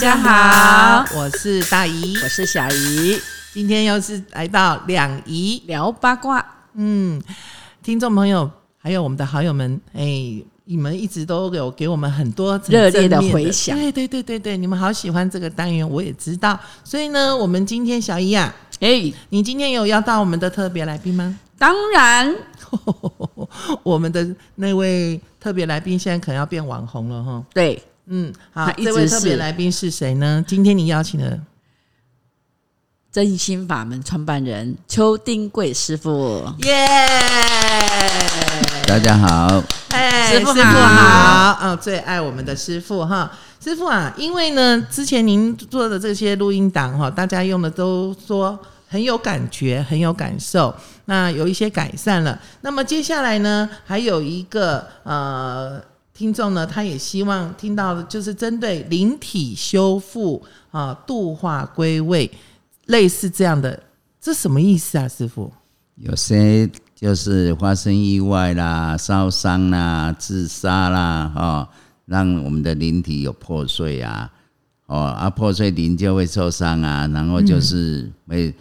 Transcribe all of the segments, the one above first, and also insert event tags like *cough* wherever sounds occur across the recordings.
家好，我是大姨，我是小姨，今天又是来到两姨聊八卦。嗯，听众朋友还有我们的好友们，哎，你们一直都有给我们很多热烈的回响，对对对对对，你们好喜欢这个单元，我也知道。所以呢，我们今天小姨啊，哎，你今天有邀到我们的特别来宾吗？当然，*laughs* 我们的那位特别来宾现在可能要变网红了哈。对。嗯，好，这位特别来宾是谁呢？今天你邀请的真心法门创办人邱丁贵师傅，耶！大家好，哎，师傅好，嗯，最爱我们的师傅哈，师傅啊，因为呢，之前您做的这些录音档哈，大家用的都说很有感觉，很有感受，那有一些改善了。那么接下来呢，还有一个呃。听众呢，他也希望听到的就是针对灵体修复啊、度化归位，类似这样的，这什么意思啊，师傅？有些就是发生意外啦、烧伤啦、自杀啦，哦，让我们的灵体有破碎啊，哦，啊，破碎灵就会受伤啊，然后就是会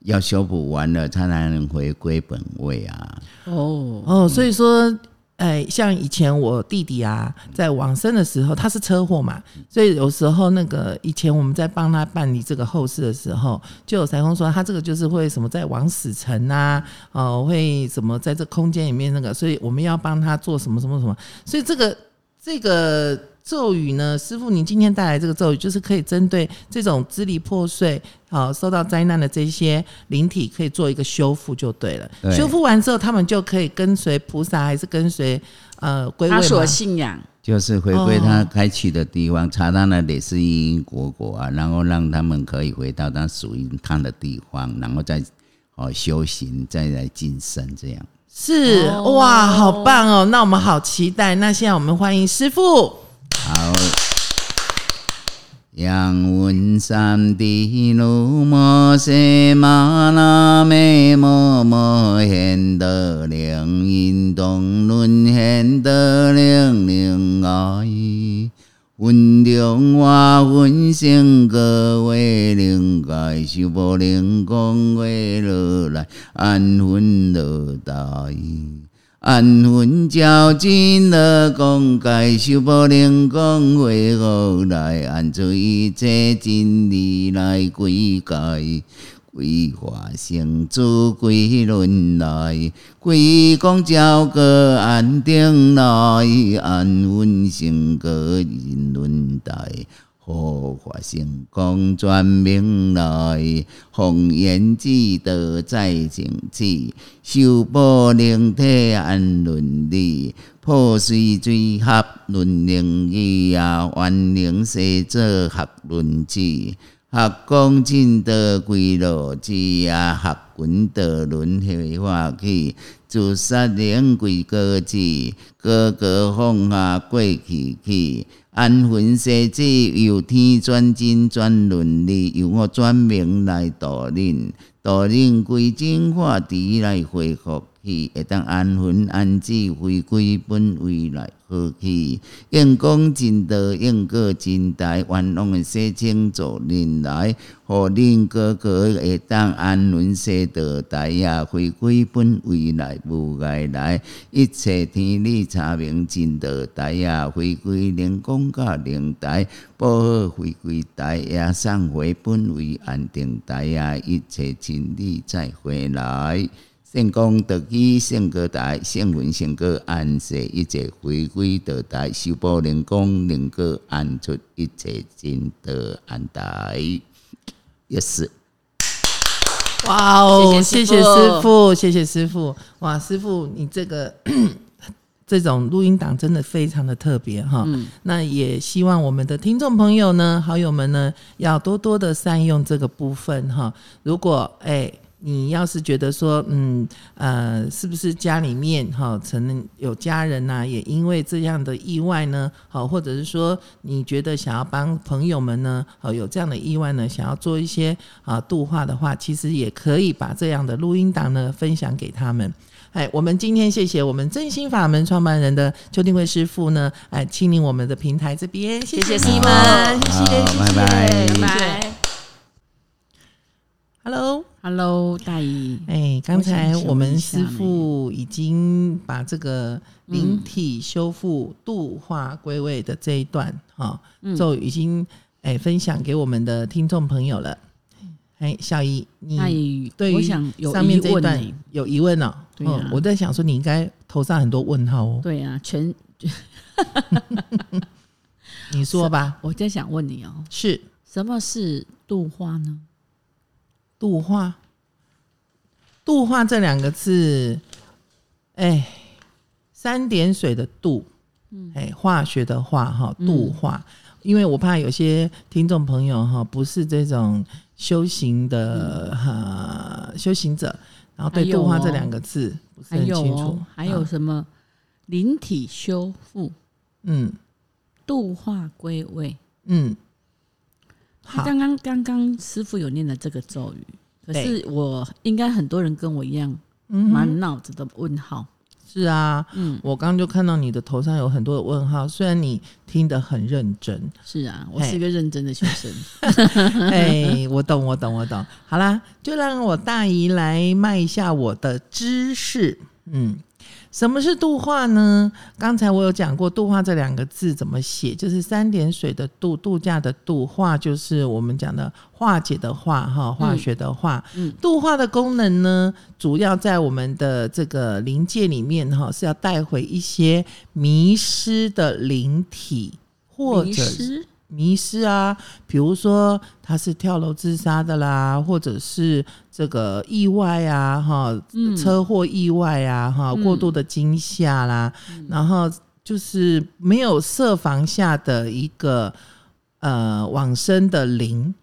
要修补完了，才能回归本位啊。哦哦，所以说。哎，像以前我弟弟啊，在往生的时候，他是车祸嘛，所以有时候那个以前我们在帮他办理这个后事的时候，就有裁缝说他这个就是会什么在往死城啊，哦，会什么在这空间里面那个，所以我们要帮他做什么什么什么，所以这个这个。咒语呢，师傅，您今天带来这个咒语，就是可以针对这种支离破碎、好受到灾难的这些灵体，可以做一个修复就对了。修复完之后，他们就可以跟随菩萨，还是跟随呃归位他所信仰就是回归他开启的地方，查他那里是因因果果啊，然后让他们可以回到他属于他的地方，然后再哦修行，再来晋升这样。是哇，好棒哦！那我们好期待。那现在我们欢迎师傅。好，仰闻三地如摩诃玛那美摩摩贤德灵引动轮贤德灵灵爱，闻中华闻性各为灵盖修波灵光为如来安分乐大意。安魂照真乐公盖修宝灵光为何来？安住一切真理来归界，归化成主归轮来，归光照个安定来，安稳成个人轮台。护法成功转明来，弘言之德在正气，修补灵体安伦理，破碎罪合论灵义啊，万灵世者合论智，合光进德归罗智啊，合滚德轮回化气，自杀灵归各智，个个放下过去去。安分世子，由天转真转伦理，由我转命来导引，导引归正化地来恢复。去，会当安分安置回归本位来。好去，用功尽德，用过尽大，愿望的世清做人来，互恁哥哥会当安稳世道大呀，回归本位来无碍来，一切天理查明尽德大呀，回归灵光甲灵台，保好回归大呀，送回本位安定大呀，一切真理再回来。圣功德基，圣歌台，圣文圣歌安息，一切回归德台，修补灵功，能够安出一切真德安台。也是，哇哦！谢谢师傅，谢谢师傅。哇，师傅，你这个 *coughs* 这种录音档真的非常的特别哈。那也希望我们的听众朋友呢，好友们呢，要多多的善用这个部分哈。如果哎。你要是觉得说，嗯，呃，是不是家里面哈，可能有家人呐，也因为这样的意外呢，好，或者是说你觉得想要帮朋友们呢，好有这样的意外呢，想要做一些啊度化的话，其实也可以把这样的录音档呢分享给他们。哎，我们今天谢谢我们真心法门创办人的邱定贵师傅呢，哎，亲临我们的平台这边，谢谢你师们，傅谢谢，好谢谢，拜拜拜拜。Hello，Hello，大姨，哎，刚才我们师傅已经把这个灵体修复、度化归位的这一段哈，嗯就已经哎分享给我们的听众朋友了。哎，小姨，你，对于我想有上面这一段。有疑问哦？对我在想说，你应该头上很多问号哦。对啊，全 *laughs* 你说吧，*laughs* 我在想问你哦，是什么是度化呢？度化，度化这两个字，哎，三点水的度，哎，化学的化哈，度化。因为我怕有些听众朋友哈，不是这种修行的哈、修行者，然后对度化这两个字不是很清楚哦，，还有啊什么？灵体修复、嗯。度化归位？嗯，刚刚刚刚师傅有念了这个咒语，可是我应该很多人跟我一样，满脑子的问号。是啊，嗯，我刚刚就看到你的头上有很多的问号，虽然你听得很认真，是啊，我是一个认真的学生。*laughs* 哎，我懂，我懂，我懂。好啦，就让我大姨来卖一下我的知识。嗯，什么是度化呢？刚才我有讲过，度化这两个字怎么写，就是三点水的度，度假的度，化就是我们讲的化解的化，哈，化学的化。嗯度化的功能呢，主要在我们的这个灵界里面，哈，是要带回一些迷失的灵体，或迷者失迷失啊，比如说他是跳楼自杀的啦，或者是这个意外啊，哈，嗯车祸意外啊，哈，嗯过度的惊吓啦，然后就是没有设防下的一个呃往生的灵，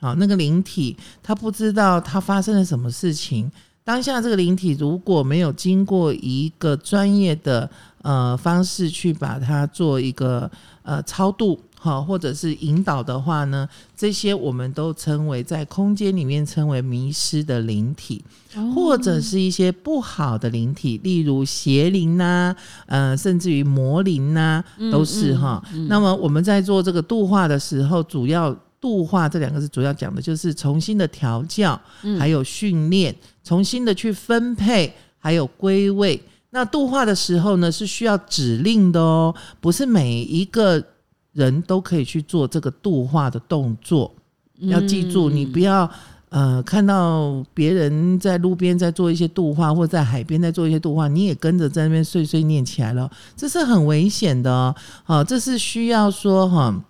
好，那个灵体他不知道他发生了什么事情。当下这个灵体如果没有经过一个专业的呃方式去把它做一个呃超度，好，或者是引导的话呢，这些我们都称为在空间里面称为迷失的灵体，哦或者是一些不好的灵体，例如邪灵呐、呃，甚至于魔灵呐、都是哈。那么我们在做这个度化的时候，主要度化这两个字主要讲的就是重新的调教，还有训练，重新的去分配，还有归位。那度化的时候呢，是需要指令的哦，不是每一个人都可以去做这个度化的动作。要记住，你不要呃看到别人在路边在做一些度化，或在海边在做一些度化，你也跟着在那边碎碎念起来了，这是很危险的哦。好、这是需要说哈。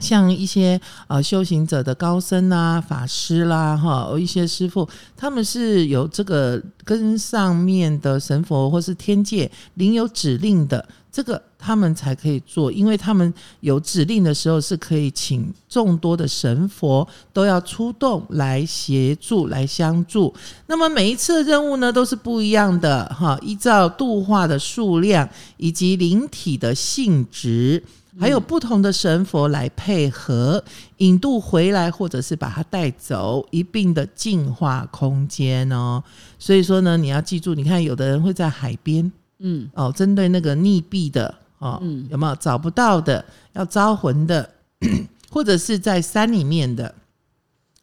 像一些呃修行者的高僧啊、法师啦，哈，一些师傅，他们是有这个跟上面的神佛或是天界领有指令的，这个他们才可以做，因为他们有指令的时候是可以请众多的神佛都要出动来协助、来相助。那么每一次的任务呢都是不一样的哈，依照度化的数量以及灵体的性质。还有不同的神佛来配合引渡回来，或者是把它带走，一并的净化空间哦。所以说呢，你要记住，你看有的人会在海边嗯哦，针对那个溺毙的哦，嗯有没有找不到的要招魂的，*clears throat* 或者是在山里面的。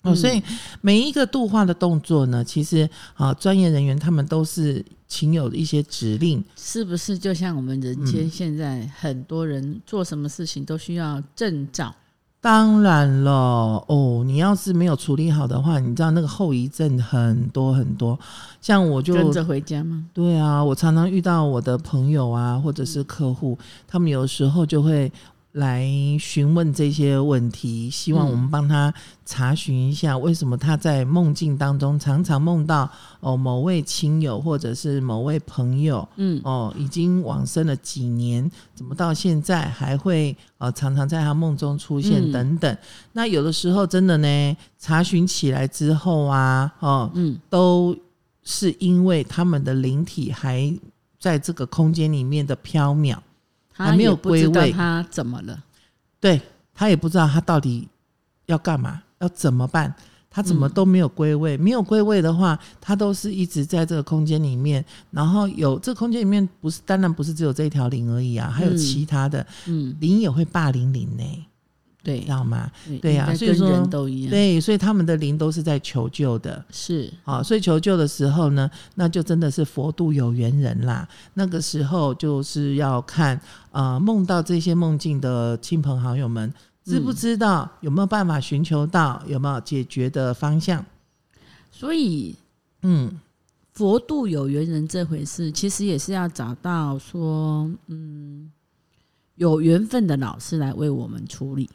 哦，所以每一个度化的动作呢，其实啊，专业人员他们都是请有一些指令，是不是就像我们人嗯间现在很多人做什么事情都需要证照？当然了，哦，你要是没有处理好的话，你知道那个后遗症很多很多。像我就跟着回家吗？对啊，我常常遇到我的朋友啊，或者是客户，他们有时候就会来询问这些问题，希望我们帮他查询一下，为什么他在梦境当中常常梦到哦某位亲友或者是某位朋友，嗯。哦已经往生了几年，怎么到现在还会呃常常在他梦中出现嗯。等等。那有的时候真的呢，查询起来之后啊，哦嗯。都是因为他们的灵体还在这个空间里面的飘渺，他还没有归位。他怎么了。对他也不知道他到底要干嘛，要怎么办，他怎么都没有归位？没有归位的话，他都是一直在这个空间里面，然后有这空间里面不是，当然不是只有这一条灵而已啊，还有其他的嗯，灵也会霸凌灵呢，对知，道吗？对对呀所以说人都一样，对，所以他们的灵都是在求救的。是，啊，所以求救的时候呢，那就真的是佛度有缘人啦。那个时候就是要看，啊，梦到这些梦境的亲朋好友们，知不知道、有没有办法寻求到有没有解决的方向？所以嗯，佛度有缘人这回事，其实也是要找到说，嗯，有缘分的老师来为我们处理。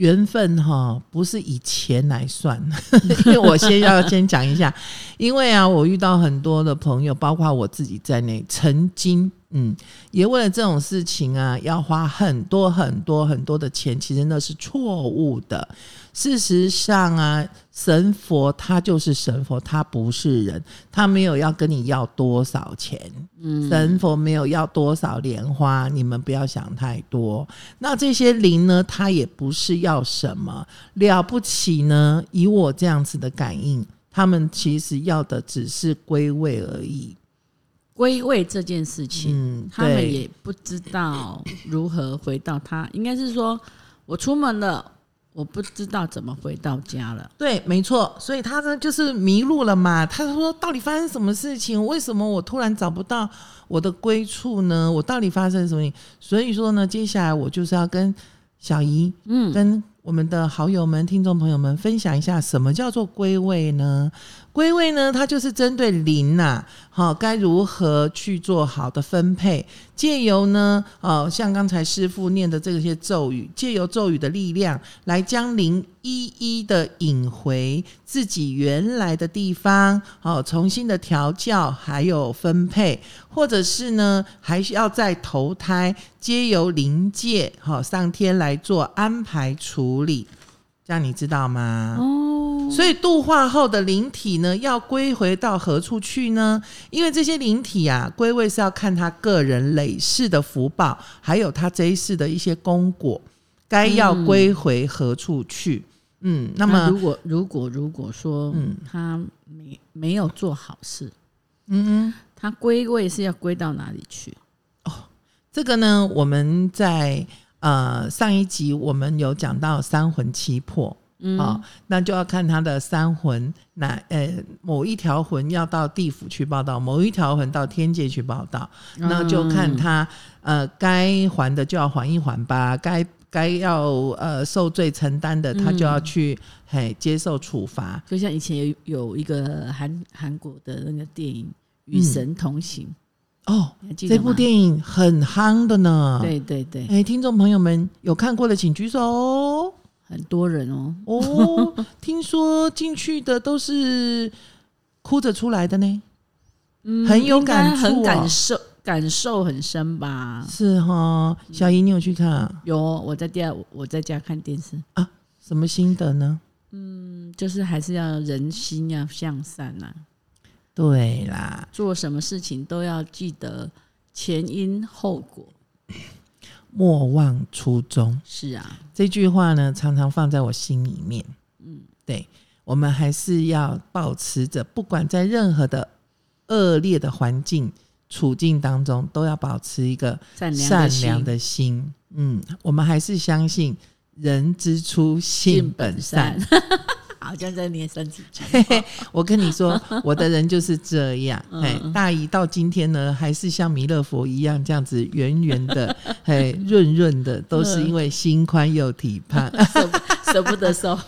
缘分哈不是以钱来算，*laughs* 因为我先要先讲一下，因为啊，我遇到很多的朋友，包括我自己在内，曾经嗯，也为了这种事情啊，要花很多很多很多的钱，其实那是错误的。事实上啊，神佛他就是神佛，他不是人，他没有要跟你要多少钱，嗯，神佛没有要多少莲花，你们不要想太多。那这些灵呢，他也不是要什么了不起呢？以我这样子的感应，他们其实要的只是归位而已。归位这件事情，嗯，他们也不知道如何回到他，应该是说我出门了，我不知道怎么回到家了。对，没错，所以他呢就是迷路了嘛。他说：“到底发生什么事情？为什么我突然找不到我的归处呢？我到底发生什么？”所以说呢，接下来我就是要跟小姨，嗯，跟我们的好友们、听众朋友们分享一下，什么叫做归位呢？归位呢，它就是针对灵呐、好、该如何去做好的分配，借由呢，呃，像刚才师傅念的这些咒语，借由咒语的力量，来将灵一一的引回自己原来的地方，哦，重新的调教，还有分配，或者是呢，还需要再投胎，皆由灵界，好、上天来做安排处理，这样你知道吗？哦，所以度化后的灵体呢，要归回到何处去呢？因为这些灵体啊，归位是要看他个人累世的福报，还有他这一世的一些功果，该要归回何处去。嗯，那么那如果如果如果说，嗯他没没有做好事，嗯他归位是要归到哪里去？哦这个呢，我们在呃上一集我们有讲到三魂七魄。嗯，啊、那就要看他的三魂，哪呃某一条魂要到地府去报道，某一条魂到天界去报道，那就看他呃该还的就要还一还吧，该该要呃受罪承担的，他就要去、嘿接受处罚。就像以前有有一个韩韩国的那个电影《与神同行》哦，这部电影很夯的呢。，对对对，哎，听众朋友们有看过的请举手哦。很多人哦，哦，*laughs* 听说进去的都是哭着出来的呢。嗯很有感很感受感受很深吧？是哈，小姨，你有去看啊？有我在家我在家看电视啊，什么心得呢？嗯，就是还是要人心要向善呐、对啦，做什么事情都要记得前因后果。莫忘初衷是啊，这句话呢，常常放在我心里面。嗯，对，我们还是要保持着，不管在任何的恶劣的环境处境当中，都要保持一个善良的心良的心。嗯，我们还是相信人之初性本善。好像在念三字经。嘿嘿，我跟你说，*laughs* 我的人就是这样。嗯哎、大姨到今天呢，还是像弥勒佛一样这样子圆圆的，*laughs* 哎，润润的，都是因为心宽又体胖。*laughs* 舍不舍不得收。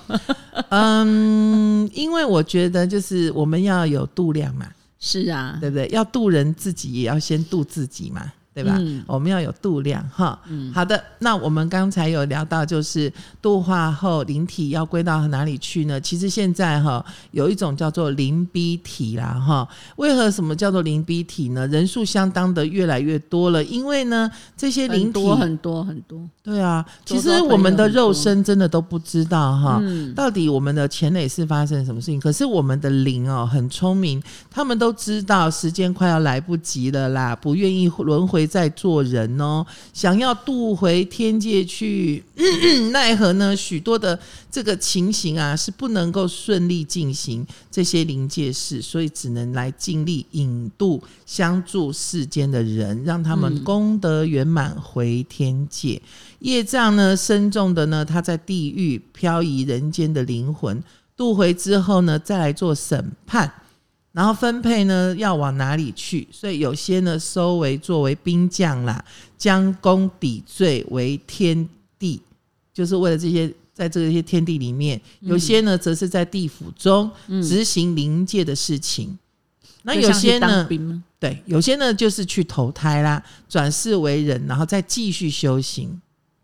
嗯，因为我觉得就是我们要有度量嘛，是啊，对不对？要度人自己，也要先度自己嘛。对吧？嗯我们要有度量哈。嗯好的，那我们刚才有聊到，就是度化后灵体要归到哪里去呢？其实现在哈有一种叫做灵逼体啦哈。为何什么叫做灵逼体呢？人数相当的越来越多了，因为呢这些灵体很多很多很多。对啊，其实我们的肉身真的都不知道哈。嗯，到底我们的前累是发生什么事情？可是我们的灵哦很聪明，他们都知道时间快要来不及了啦，不愿意轮回回再做人哦。想要渡回天界去，*coughs* 奈何呢？许多的这个情形啊，是不能够顺利进行这些临界事，所以只能来尽力引渡相助世间的人，让他们功德圆满回天界。业障呢深重的呢，他在地狱漂移人间的灵魂渡回之后呢，再来做审判。然后分配呢要往哪里去？所以有些呢收为作为兵将啦，将功抵罪为天地，就是为了这些在这些天地里面，有些呢则是在地府中执行灵界的事情。那有些呢，对，有些呢就是去投胎啦，转世为人，然后再继续修行。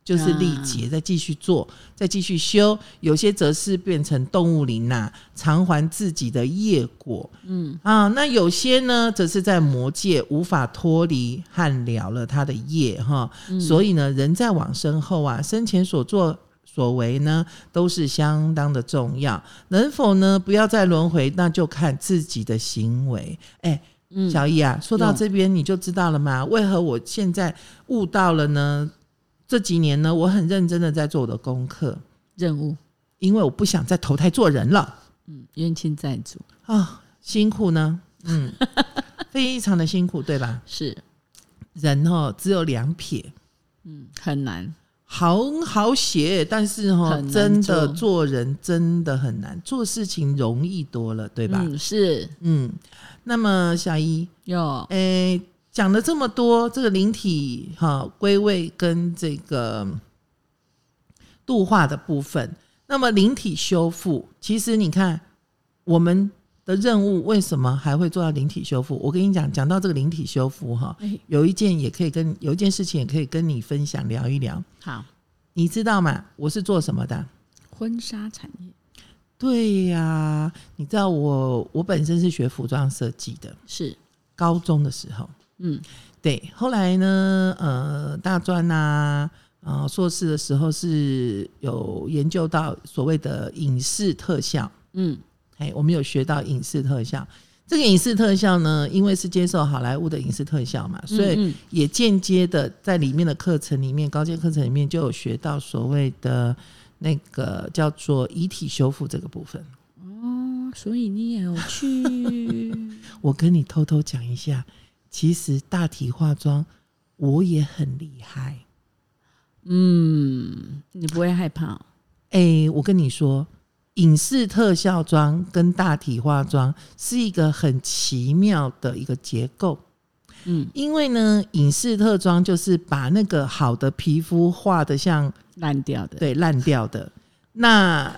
就是力竭，再继续做，再继续修。有些则是变成动物灵呐，偿还自己的业果。嗯啊，那有些呢，则是在魔界无法脱离和了了他的业哈。所以呢，人在往生后啊，生前所作所为呢，都是相当的重要。能否呢，不要再轮回，那就看自己的行为。哎，小易啊，说到这边你就知道了吗？为何我现在悟到了呢？这几年呢，我很认真的在做我的功课。任务，因为我不想再投胎做人了。嗯，冤亲债主。啊，辛苦呢，嗯，*laughs* 非常的辛苦，对吧？是。人哦，只有两撇，嗯，很难，好好写，但是哦，真的做人真的很难，做事情容易多了，对吧？嗯，是，嗯，那么小一有，诶。讲了这么多，这个灵体哈归位跟这个度化的部分，那么灵体修复，其实你看我们的任务为什么还会做到灵体修复？我跟你讲，讲到这个灵体修复哈，有一件也可以跟有一件事情也可以跟你分享聊一聊。好，你知道吗？我是做什么的？婚纱产业。对呀，你知道我我本身是学服装设计的，是高中的时候。嗯，对，后来呢，呃，大专呐，啊，硕士的时候是有研究到所谓的影视特效，嗯，哎，我们有学到影视特效。这个影视特效呢，因为是接受好莱坞的影视特效嘛，所以也间接的在里面的课程里面，高阶课程里面就有学到所谓的那个叫做遗体修复这个部分。哦，所以你也有去？*laughs* 我跟你偷偷讲一下。其实大体化妆我也很厉害，嗯，你不会害怕？哎，我跟你说，影视特效妆跟大体化妆是一个很奇妙的一个结构，嗯，因为呢，影视特妆就是把那个好的皮肤画的像烂掉的，对，烂掉的那。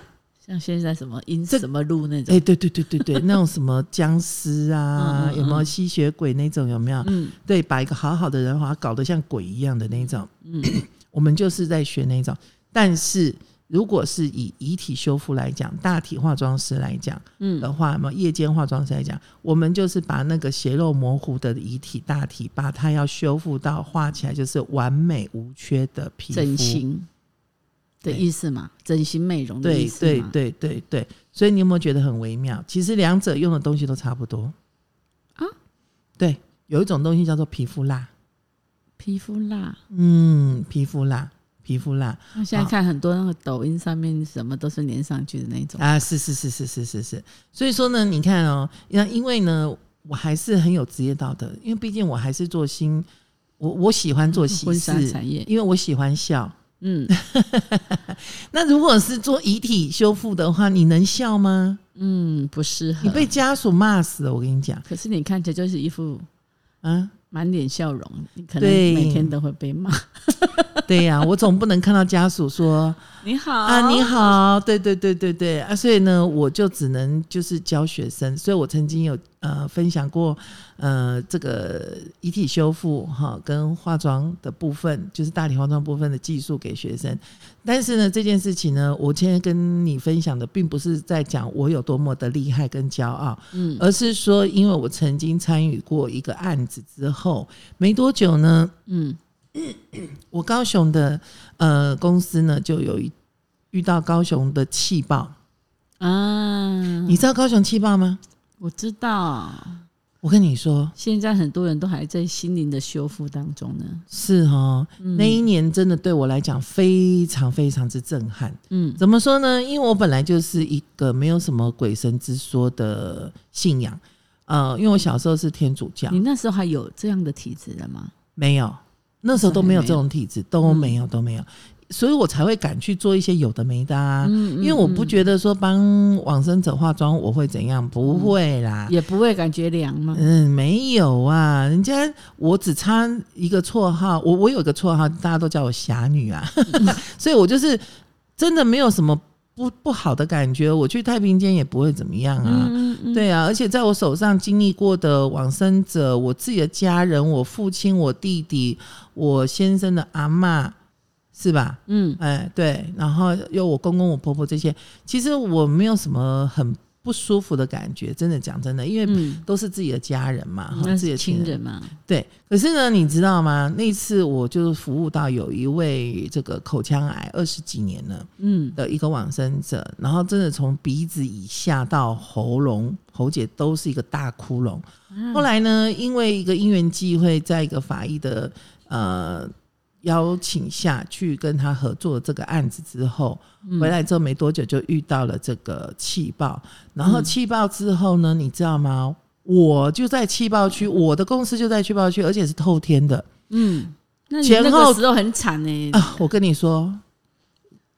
像现在什么阴什么路那种，哎，对对对对对，*laughs* 那种什么僵尸啊，有没有吸血鬼那种？有没有？嗯，对，把一个好好的人，把他搞得像鬼一样的那种。嗯，*clears throat* 我们就是在学那种。但是如果是以遗体修复来讲，大体化妆师来讲，嗯的话，么夜间化妆师来讲，我们就是把那个血肉模糊的遗体大体，把它要修复到画起来就是完美无缺的皮肤。整形。的意思嘛，整形美容的意思对对对对对，所以你有没有觉得很微妙？其实两者用的东西都差不多啊。对，有一种东西叫做皮肤蜡，皮肤蜡，嗯，皮肤蜡，皮肤蜡。我现在看很多那个抖音上面什么都是粘上去的那种啊，是是是是是是是。所以说呢，你看哦，那因为呢，我还是很有职业道德，因为毕竟我还是做新，我我喜欢做喜事产业，因为我喜欢笑。嗯，*laughs* 那如果是做遗体修复的话，你能笑吗？嗯，不适合。你被家属骂死了，我跟你讲。可是你看起来就是一副啊满脸笑容，你可能每天都会被骂。对呀，我总不能看到家属说 *laughs* 你好啊，你好，对对对对对啊，所以呢，我就只能就是教学生。所以我曾经有呃分享过呃这个遗体修复哈跟化妆的部分，就是大体化妆部分的技术给学生。但是呢，这件事情呢，我今天跟你分享的，并不是在讲我有多么的厉害跟骄傲，嗯，而是说，因为我曾经参与过一个案子之后，没多久呢，嗯。*clears throat* 我高雄的呃公司呢，就有一遇到高雄的气爆啊！你知道高雄气爆吗？我知道，我跟你说，现在很多人都还在心灵的修复当中呢。是哦，嗯那一年真的对我来讲非常非常之震撼。嗯怎么说呢？因为我本来就是一个没有什么鬼神之说的信仰，呃，因为我小时候是天主教你，那时候还有这样的体质的吗？没有，那时候都没有这种体质，都没有，都没有，所以我才会敢去做一些有的没的啊。嗯因为我不觉得说帮往生者化妆我会怎样，不会啦。也不会感觉凉吗？嗯，没有啊，人家我只差一个绰号，我我有个绰号，大家都叫我侠女啊，*laughs* 所以我就是真的没有什么不不好的感觉，我去太平间也不会怎么样啊。对啊，而且在我手上经历过的往生者，我自己的家人，我父亲、我弟弟、我先生的阿嬷，是吧？嗯哎，对，然后有我公公、我婆婆这些，其实我没有什么很不舒服的感觉，真的讲真的，因为嗯，都是自己的家人嘛，哈、自己的是亲人嘛。对，可是呢，你知道吗？那次我就是服务到有一位这个口腔癌二十几年了嗯的一个往生者，然后真的从鼻子以下到喉咙、喉结都是一个大窟窿。啊后来呢，因为一个因缘际会，在一个法医的呃邀请下去跟他合作这个案子之后，嗯。回来之后没多久就遇到了这个气爆，然后嗯。气爆之后呢，你知道吗？我就在气爆区，我的公司就在气爆区，而且是透天的。嗯，那你前那后个时候很惨呢，啊！我跟你说，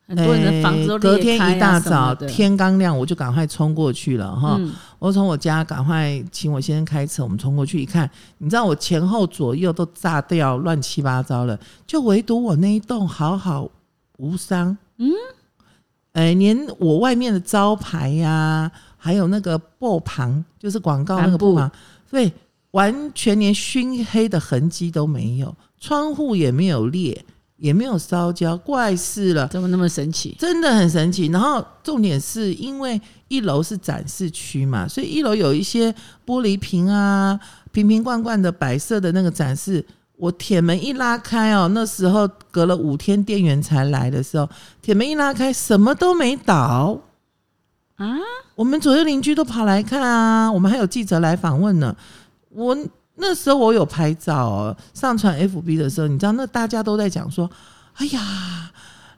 很多人的房子都哎隔天一大早天刚亮，我就赶快冲过去了哈。嗯我从我家赶快请我先生开车，我们冲过去一看，你知道我前后左右都炸掉，乱七八糟了，就唯独我那一栋好好无伤。嗯，哎，连我外面的招牌呀、还有那个布旁，就是广告那个布旁，对，完全连熏黑的痕迹都没有，窗户也没有裂，也没有烧焦，怪事了。怎么那么神奇？真的很神奇。然后重点是因为一楼是展示区嘛，所以一楼有一些玻璃瓶啊、瓶瓶罐罐的白色的那个展示。我铁门一拉开哦，那时候隔了五天店员才来的时候，铁门一拉开，什么都没倒啊！我们左右邻居都跑来看啊，我们还有记者来访问呢。我那时候我有拍照哦，上传 FB 的时候，你知道那大家都在讲说，哎呀，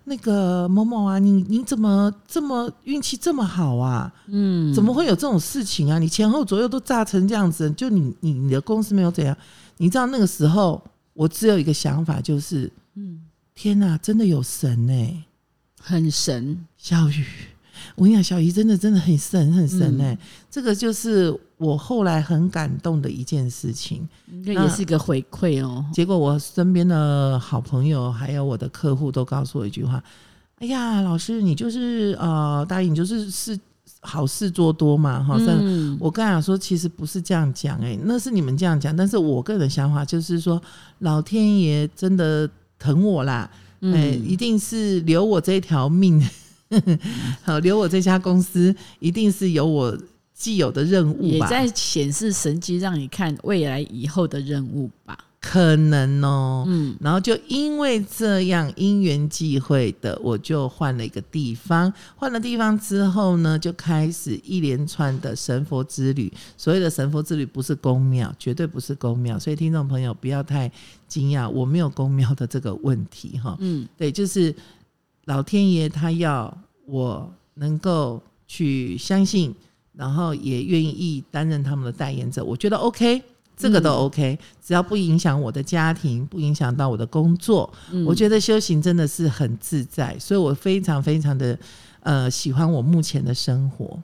那个某某啊，你你怎么这么运气这么好啊？嗯，怎么会有这种事情啊？你前后左右都炸成这样子，就你你你的公司没有怎样？你知道那个时候我只有一个想法，就是嗯天哪，真的有神呢、很神？小雨，我跟你讲，小姨真的真的很神很神哎、嗯这个就是我后来很感动的一件事情。这也是一个回馈哦。结果我身边的好朋友还有我的客户都告诉我一句话：“哎呀，老师，你就是呃，答应，你就是是好事做多嘛，哈。但嗯，我刚才讲说，其实不是这样讲，哎，那是你们这样讲，但是我个人的想法就是说，老天爷真的疼我啦，哎、嗯一定是留我这条命，*laughs* 好留我这家公司，一定是有我既有的任务吧？也在显示神机，让你看未来以后的任务吧。可能哦。嗯然后就因为这样因缘际会的，我就换了一个地方。换了地方之后呢，就开始一连串的神佛之旅。所谓的神佛之旅，不是宫庙，绝对不是宫庙。所以听众朋友不要太惊讶，我没有宫庙的这个问题哈。嗯对，就是老天爷他要我能够去相信，然后也愿意担任他们的代言者，我觉得 OK。这个都嗯 OK，、只要不影响我的家庭，不影响到我的工作，嗯，我觉得修行真的是很自在，所以我非常非常的呃喜欢我目前的生活。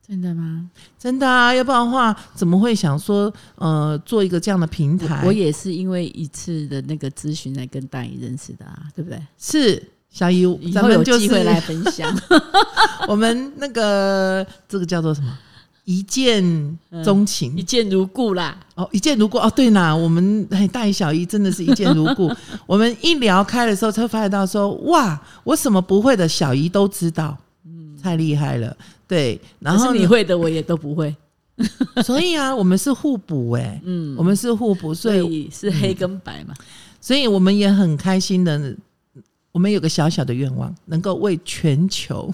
真的吗？真的啊，要不然的话，怎么会想说呃做一个这样的平台？我也是因为一次的那个咨询来跟大姨认识的啊，对不对？是小姨，咱们有机会来分享。*laughs* 我们那个这个叫做什么？一见钟情、一见如故啦。哦，一见如故哦。对啦，我们哎大姨小姨真的是一见如故。*laughs* 我们一聊开的时候，才发现到说哇，我什么不会的，小姨都知道，嗯太厉害了。对，然可后你会的，我也都不会。*laughs* 所以啊，我们是互补哎、嗯，我们是互补，所以是黑跟白嘛。所以我们也很开心的。我们有个小小的愿望，能够为全球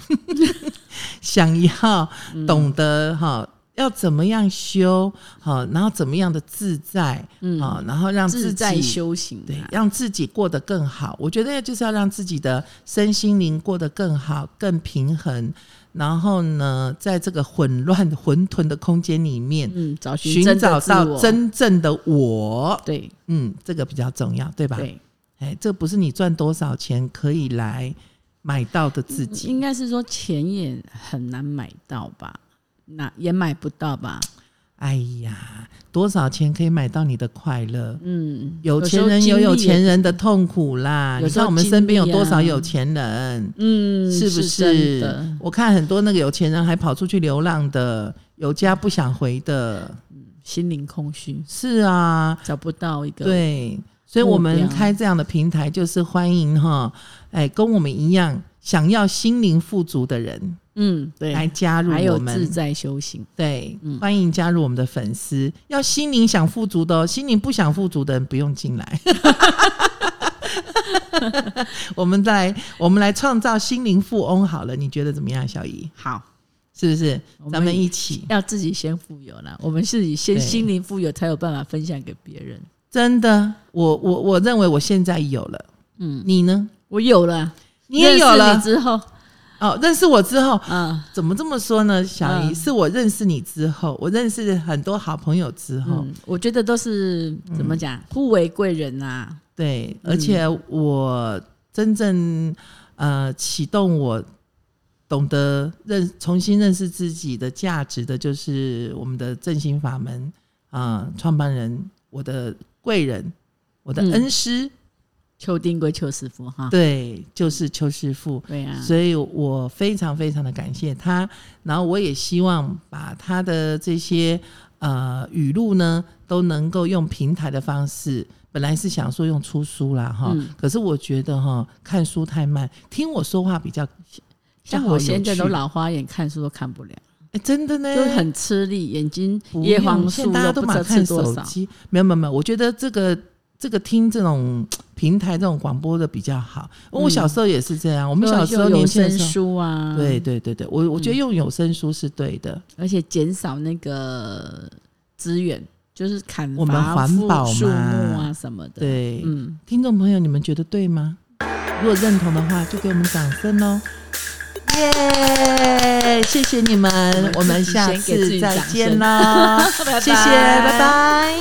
*laughs* 想要懂得哈要怎么样修，好，然后怎么样的自在，嗯，好，然后让自己修行啊，对，让自己过得更好。我觉得就是要让自己的身心灵过得更好、更平衡。然后呢，在这个混乱、混沌的空间里面，嗯，找寻寻找到真正的我。对嗯，这个比较重要，对吧？对，哎，这不是你赚多少钱可以来买到的自己。应该是说钱也很难买到吧？那也买不到吧？哎呀，多少钱可以买到你的快乐？嗯，有钱人有有钱人的痛苦啦。你看我们身边有多少有钱人？嗯，是不真是？我看很多那个有钱人还跑出去流浪的，有家不想回的。心灵空虚，是啊，找不到一个对，所以我们开这样的平台，就是欢迎哈，哎，跟我们一样想要心灵富足的人嗯，对，来加入我们。自在修行，对，嗯欢迎加入我们的粉丝。要心灵想富足的哦，心灵不想富足的人不用进来。*laughs* 我们来，我们来创造心灵富翁好了，你觉得怎么样，小姨？好，是不是咱们一起，要自己先富有了，我们自己先心灵富有，才有办法分享给别人。真的，我我我认为我现在有了，嗯，你呢？我有了，你也有了。之后，哦。认识我之后，嗯。怎么这么说呢？小姨、嗯。是我认识你之后，我认识很多好朋友之后，嗯，我觉得都是怎么讲，互为贵人啊。对，而且我真正呃启动我懂得认重新认识自己的价值的，就是我们的正心法门啊、创办人，我的贵人，我的嗯。恩师，邱丁归邱师傅哈，对，就是邱师傅。对啊，所以我非常非常的感谢他，然后我也希望把他的这些呃语录呢，都能够用平台的方式。本来是想说用出书啦哈，嗯。可是我觉得哈看书太慢，听我说话比较像我现在都，老花眼，看书都看不了，哎真的呢，就很吃力，眼睛不叶黄用现在大家都素不知道马看。手机，没有没有没有，我觉得这个这个听这种平台这种广播的比较好。我小时候也是这样，我们小时候有声。书啊，对，对对对，我我觉得用有声书是对的，而且减少那个资源，就是砍我们伐环保树木啊什么的。，对，嗯，听众朋友，你们觉得对吗？如果认同的话，就给我们掌声哦！耶，谢谢你们，我们下次再见啦！*laughs* 谢谢，拜拜。